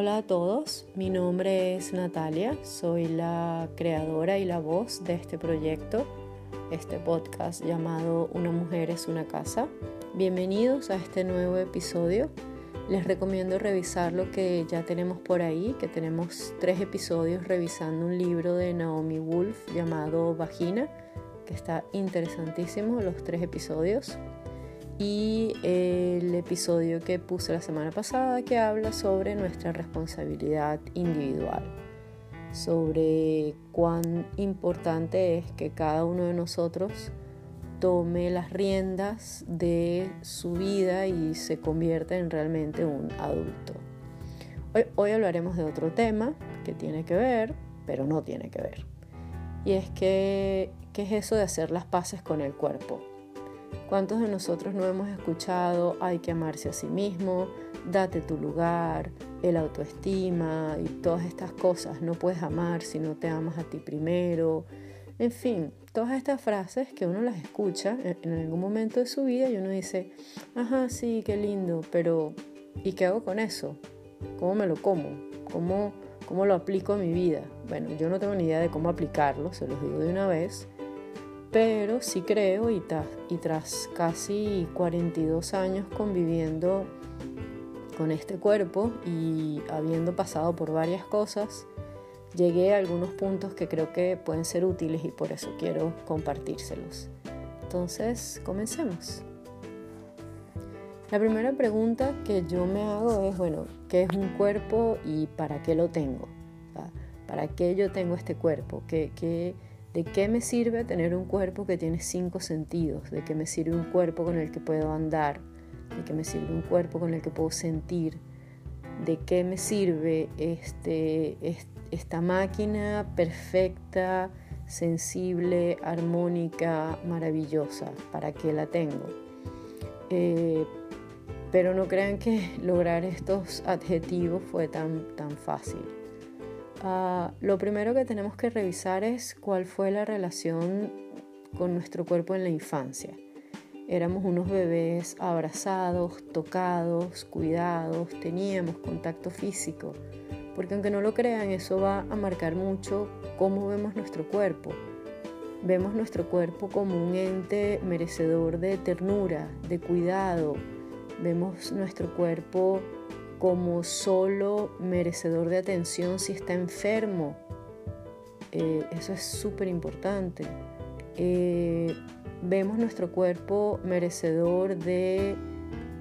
Hola a todos, mi nombre es Natalia, soy la creadora y la voz de este proyecto, este podcast llamado Una mujer es una casa. Bienvenidos a este nuevo episodio. Les recomiendo revisar lo que ya tenemos por ahí, que tenemos tres episodios revisando un libro de Naomi Wolf llamado Vagina, que está interesantísimo, los tres episodios y el episodio que puse la semana pasada que habla sobre nuestra responsabilidad individual, sobre cuán importante es que cada uno de nosotros tome las riendas de su vida y se convierta en realmente un adulto. Hoy, hoy hablaremos de otro tema que tiene que ver, pero no tiene que ver. Y es que, ¿qué es eso de hacer las paces con el cuerpo? ¿Cuántos de nosotros no hemos escuchado hay que amarse a sí mismo, date tu lugar, el autoestima y todas estas cosas? No puedes amar si no te amas a ti primero. En fin, todas estas frases que uno las escucha en, algún momento de su vida y uno dice, ajá, sí, qué lindo, pero ¿y qué hago con eso? ¿Cómo me lo como? ¿Cómo, cómo lo aplico a mi vida? Bueno, yo no tengo ni idea de cómo aplicarlo, se los digo de una vez pero sí creo y, tras casi 42 años conviviendo con este cuerpo y habiendo pasado por varias cosas, llegué a algunos puntos que creo que pueden ser útiles y por eso quiero compartírselos. Entonces, comencemos. La primera pregunta que yo me hago es, bueno, ¿qué es un cuerpo y para qué lo tengo? ¿Para qué yo tengo este cuerpo? ¿Qué, qué, ¿De qué me sirve tener un cuerpo que tiene cinco sentidos? ¿De qué me sirve un cuerpo con el que puedo andar? ¿De qué me sirve un cuerpo con el que puedo sentir? ¿De qué me sirve este, esta máquina perfecta, sensible, armónica, maravillosa? ¿Para qué la tengo? Eh, pero no crean que lograr estos adjetivos fue tan, tan fácil. Ah, lo primero que tenemos que revisar es cuál fue la relación con nuestro cuerpo en la infancia. Éramos unos bebés abrazados, tocados, cuidados, teníamos contacto físico, porque aunque no lo crean, eso va a marcar mucho cómo vemos nuestro cuerpo. Vemos nuestro cuerpo como un ente merecedor de ternura, de cuidado. Vemos nuestro cuerpo como solo merecedor de atención si está enfermo. Eh, eso es súper importante. Eh, vemos nuestro cuerpo merecedor de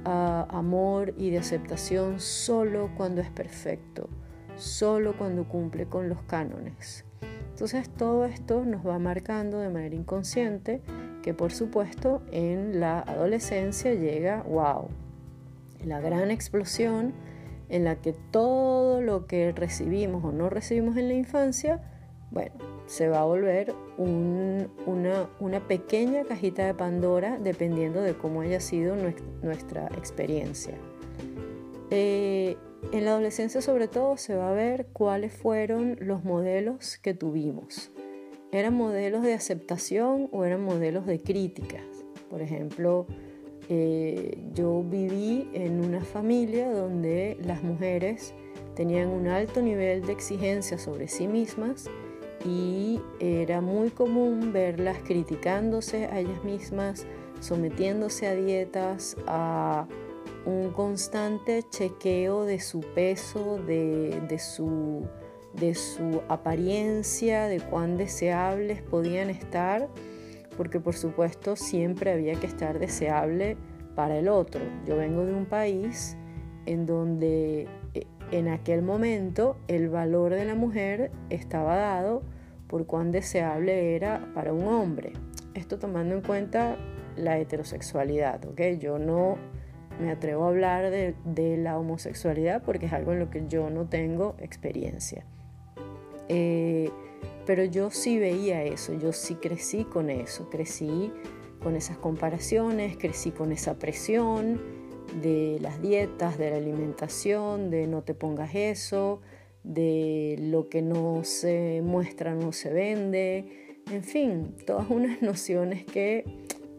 ah, amor y de aceptación solo cuando es perfecto, solo cuando cumple con los cánones. Entonces todo esto nos va marcando de manera inconsciente que por supuesto en la adolescencia llega, wow, la gran explosión en la que todo lo que recibimos o no recibimos en la infancia, bueno, se va a volver una, pequeña cajita de Pandora dependiendo de cómo haya sido nuestra experiencia. Eh, en la adolescencia sobre todo se va a ver cuáles fueron los modelos que tuvimos. ¿Eran modelos de aceptación o eran modelos de críticas? Por ejemplo, eh, yo viví en una familia donde las mujeres tenían un alto nivel de exigencia sobre sí mismas y era muy común verlas criticándose a ellas mismas, sometiéndose a dietas, a un constante chequeo de su peso, de, de, su, de su apariencia, de cuán deseables podían estar porque por supuesto siempre había que estar deseable para el otro. Yo vengo de un país en donde eh, en aquel momento el valor de la mujer estaba dado por cuán deseable era para un hombre. Esto tomando en cuenta la heterosexualidad, ¿ok? Yo no me atrevo a hablar de, la homosexualidad porque es algo en lo que yo no tengo experiencia. Eh, pero yo sí veía eso, yo sí crecí con eso, crecí con esas comparaciones, crecí con esa presión de las dietas, de la alimentación, de no te pongas eso, de lo que no se muestra no se vende, en fin, todas unas nociones que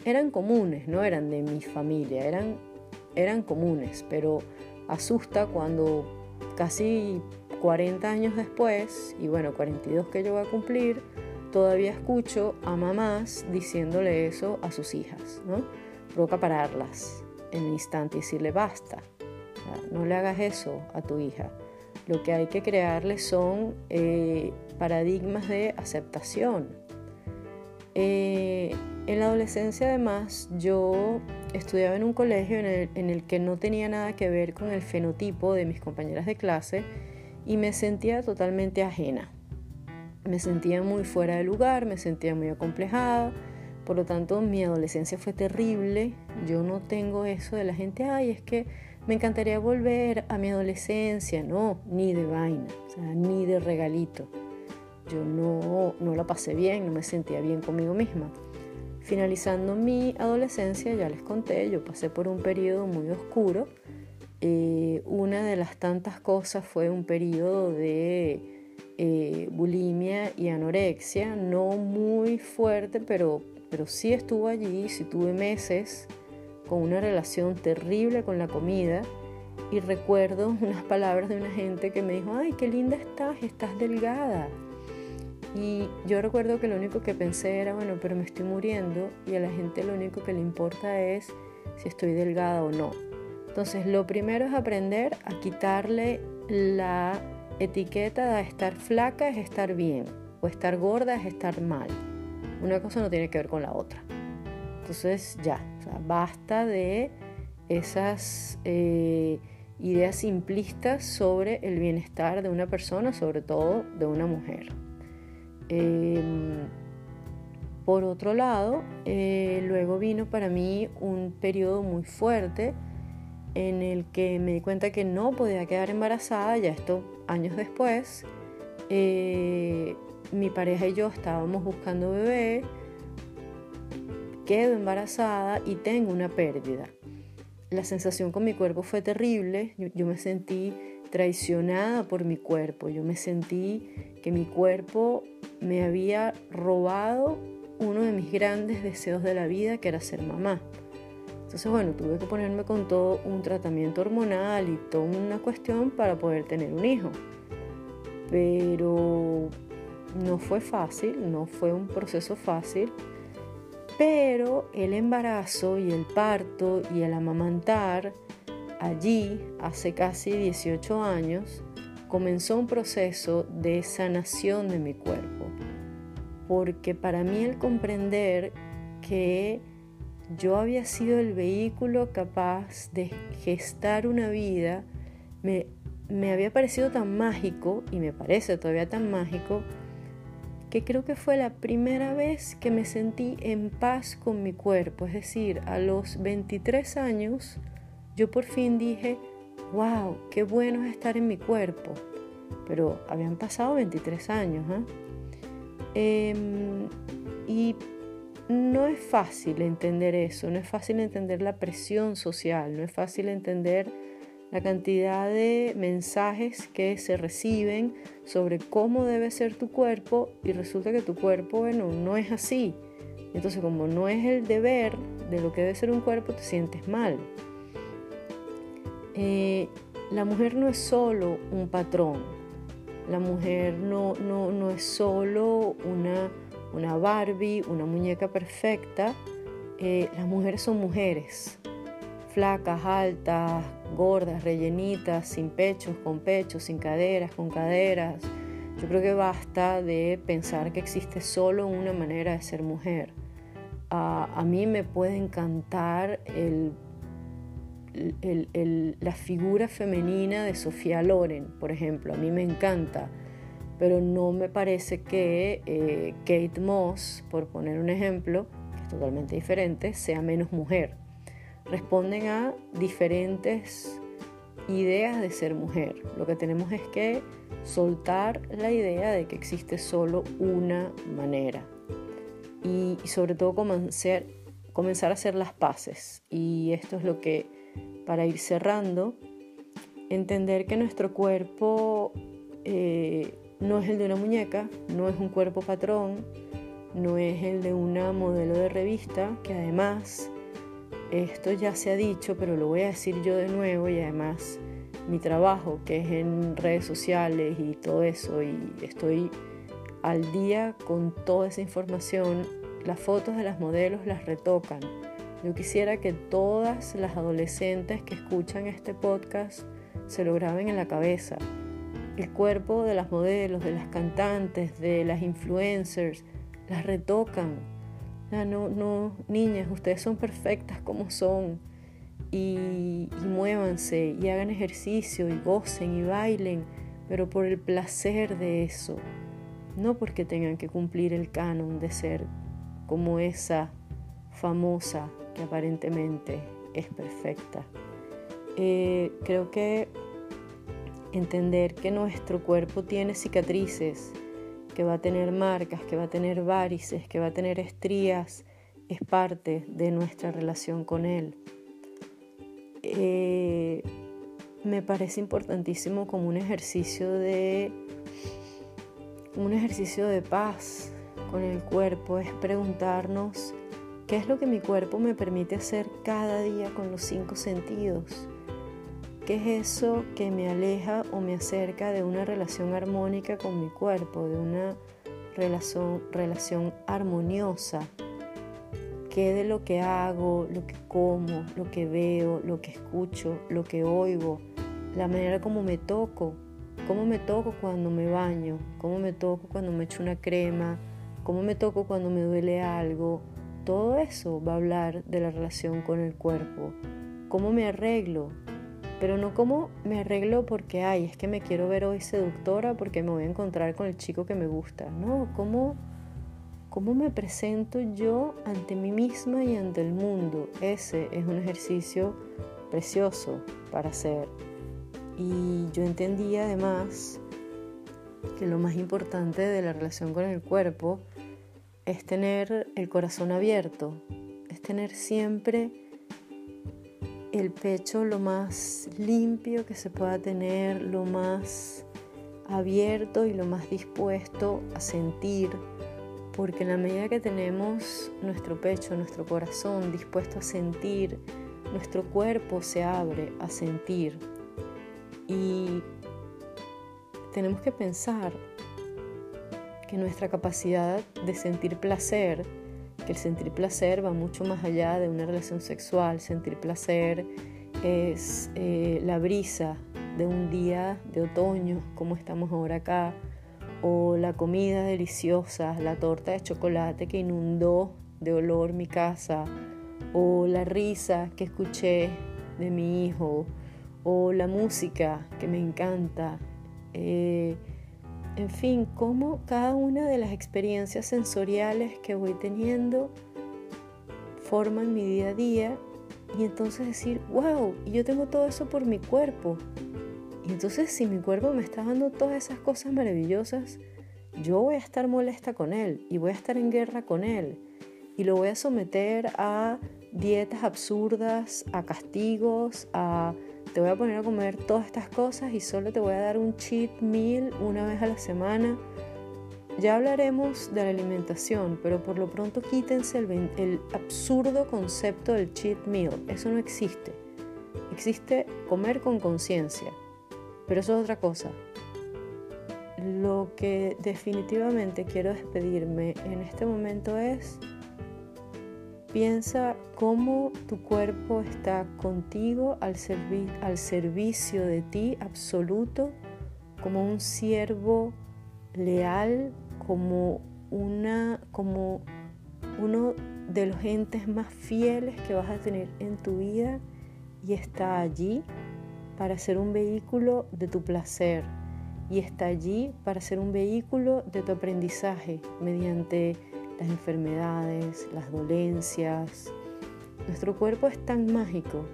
eran comunes, no eran de mi familia, eran, eran comunes, pero asusta cuando casi 40 años después, y bueno, 42 que yo voy a cumplir, todavía escucho a mamás diciéndole eso a sus hijas, ¿no? Provoca pararlas en el instante y decirle basta, no le hagas eso a tu hija. Lo que hay que crearle son eh, paradigmas de aceptación. Eh, en la adolescencia además yo estudiaba en un colegio en el, que no tenía nada que ver con el fenotipo de mis compañeras de clase y me sentía totalmente ajena. Me sentía muy fuera de lugar, me sentía muy acomplejada, por lo tanto mi adolescencia fue terrible. Yo no tengo eso de la gente, ay, es que me encantaría volver a mi adolescencia, no, ni de vaina, ni de regalito. Yo no, no la pasé bien, no me sentía bien conmigo misma. Finalizando mi adolescencia, ya les conté, yo pasé por un periodo muy oscuro. Eh, una de las tantas cosas fue un periodo de eh, bulimia y anorexia, no muy fuerte, pero, pero sí estuvo allí, sí tuve meses con una relación terrible con la comida y recuerdo unas palabras de una gente que me dijo, ay, qué linda estás, estás delgada. Y yo recuerdo que lo único que pensé era, bueno, pero me estoy muriendo y a la gente lo único que le importa es si estoy delgada o no. Entonces, lo primero es aprender a quitarle la etiqueta de estar flaca es estar bien o estar gorda es estar mal. Una cosa no tiene que ver con la otra. Entonces, ya, basta de esas eh, ideas simplistas sobre el bienestar de una persona, sobre todo de una mujer. Em, por otro lado, eh, luego vino para mí un periodo muy fuerte en el que me di cuenta que no podía quedar embarazada, ya esto años después. Eh, mi pareja y yo estábamos buscando bebé, quedo embarazada y tengo una pérdida. La sensación con mi cuerpo fue terrible, yo me sentí traicionada por mi cuerpo, yo me sentí que mi cuerpo me había robado uno de mis grandes deseos de la vida, que era ser mamá. Entonces, bueno, tuve que ponerme con todo un tratamiento hormonal y toda una cuestión para poder tener un hijo. Pero no fue fácil, no fue un proceso fácil, pero el embarazo y el parto y el amamantar allí, hace casi 18 años, comenzó un proceso de sanación de mi cuerpo, porque para mí el comprender que yo había sido el vehículo capaz de gestar una vida, me, me había parecido tan mágico, y me parece todavía tan mágico, que creo que fue la primera vez que me sentí en paz con mi cuerpo. Es decir, a los 23 años, yo por fin dije, wow, qué bueno es estar en mi cuerpo. Pero habían pasado 23 años. ¿eh? Em, y no es fácil entender eso, no es fácil entender la presión social, no es fácil entender la cantidad de mensajes que se reciben sobre cómo debe ser tu cuerpo y resulta que tu cuerpo, bueno, no es así. Entonces como no es el deber de lo que debe ser un cuerpo, te sientes mal. Eh, la mujer no es solo un patrón, la mujer no, no, es solo una, una, Barbie, una muñeca perfecta, eh, las mujeres son mujeres, flacas, altas, gordas, rellenitas, sin pechos, con pechos, sin caderas, con caderas. Yo creo que basta de pensar que existe solo una manera de ser mujer. a mí me puede encantar el la figura femenina de Sofía Loren, por ejemplo, a mí me encanta, pero no me parece que eh, Kate Moss, por poner un ejemplo, que es totalmente diferente, sea menos mujer. Responden a diferentes ideas de ser mujer. Lo que tenemos es que soltar la idea de que existe solo una manera y, sobre todo comenzar, comenzar a hacer las paces. Y esto es lo que para ir cerrando, entender que nuestro cuerpo eh, no es el de una muñeca, no es un cuerpo patrón, no es el de una modelo de revista, que además, esto ya se ha dicho, pero lo voy a decir yo de nuevo y además mi trabajo, que es en redes sociales y todo eso, y estoy al día con toda esa información, las fotos de las modelos las retocan. Yo quisiera que todas las adolescentes que escuchan este podcast se lo graben en la cabeza. El cuerpo de las modelos, de las cantantes, de las influencers, las retocan. No, no, niñas, ustedes son perfectas como son. Y, y muévanse y hagan ejercicio y gocen y bailen, pero por el placer de eso, no porque tengan que cumplir el canon de ser como esa famosa que aparentemente es perfecta. Eh, creo que entender que nuestro cuerpo tiene cicatrices, que va a tener marcas, que va a tener varices, que va a tener estrías, es parte de nuestra relación con él. Eh, me parece importantísimo como un ejercicio de un ejercicio de paz con el cuerpo es preguntarnos qué es lo que mi cuerpo me permite hacer cada día con los cinco sentidos. ¿Qué es eso que me aleja o me acerca de una relación armónica con mi cuerpo, de una relación, armoniosa? ¿Qué de lo que hago, lo que como, lo que veo, lo que escucho, lo que oigo, la manera como me toco, cómo me toco cuando me baño, cómo me toco cuando me echo una crema, cómo me toco cuando me duele algo, todo eso va a hablar de la relación con el cuerpo, cómo me arreglo, pero no cómo me arreglo porque, ay, es que me quiero ver hoy seductora porque me voy a encontrar con el chico que me gusta, no, cómo, cómo me presento yo ante mí misma y ante el mundo, ese es un ejercicio precioso para hacer. Y yo entendí además que lo más importante de la relación con el cuerpo es tener el corazón abierto, es tener siempre el pecho lo más limpio que se pueda tener, lo más abierto y lo más dispuesto a sentir, porque en la medida que tenemos nuestro pecho, nuestro corazón dispuesto a sentir, nuestro cuerpo se abre a sentir. Y tenemos que pensar que nuestra capacidad de sentir placer, que el sentir placer va mucho más allá de una relación sexual, sentir placer es eh, la brisa de un día de otoño como estamos ahora acá, o la comida deliciosa, la torta de chocolate que inundó de olor mi casa, o la risa que escuché de mi hijo, o la música que me encanta. Eh, en fin, cómo cada una de las experiencias sensoriales que voy teniendo forman mi día a día y entonces decir, wow, y yo tengo todo eso por mi cuerpo. Y entonces si mi cuerpo me está dando todas esas cosas maravillosas, yo voy a estar molesta con él y voy a estar en guerra con él y lo voy a someter a dietas absurdas, a castigos, a te voy a poner a comer todas estas cosas y solo te voy a dar un cheat meal una vez a la semana. Ya hablaremos de la alimentación, pero por lo pronto quítense el, absurdo concepto del cheat meal. Eso no existe. Existe comer con conciencia, pero eso es otra cosa. Lo que definitivamente quiero despedirme en este momento es Piensa cómo tu cuerpo está contigo al, al servicio de ti absoluto, como un siervo leal, como, una, como uno de los entes más fieles que vas a tener en tu vida y está allí para ser un vehículo de tu placer y está allí para ser un vehículo de tu aprendizaje mediante las enfermedades, las dolencias. Nuestro cuerpo es tan mágico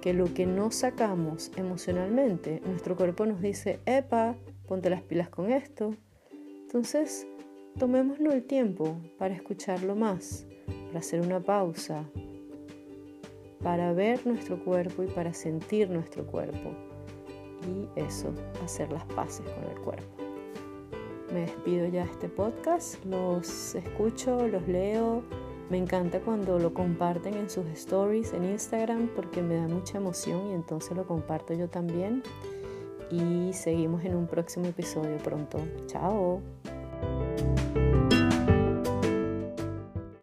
que lo que no sacamos emocionalmente, nuestro cuerpo nos dice, epa, ponte las pilas con esto. Entonces, tomémonos el tiempo para escucharlo más, para hacer una pausa, para ver nuestro cuerpo y para sentir nuestro cuerpo. Y eso, hacer las paces con el cuerpo me despido ya de este podcast. Los escucho, los leo Me encanta cuando lo comparten en sus stories en Instagram porque me da mucha emoción y entonces lo comparto yo también. Y seguimos en un próximo episodio pronto. Chao.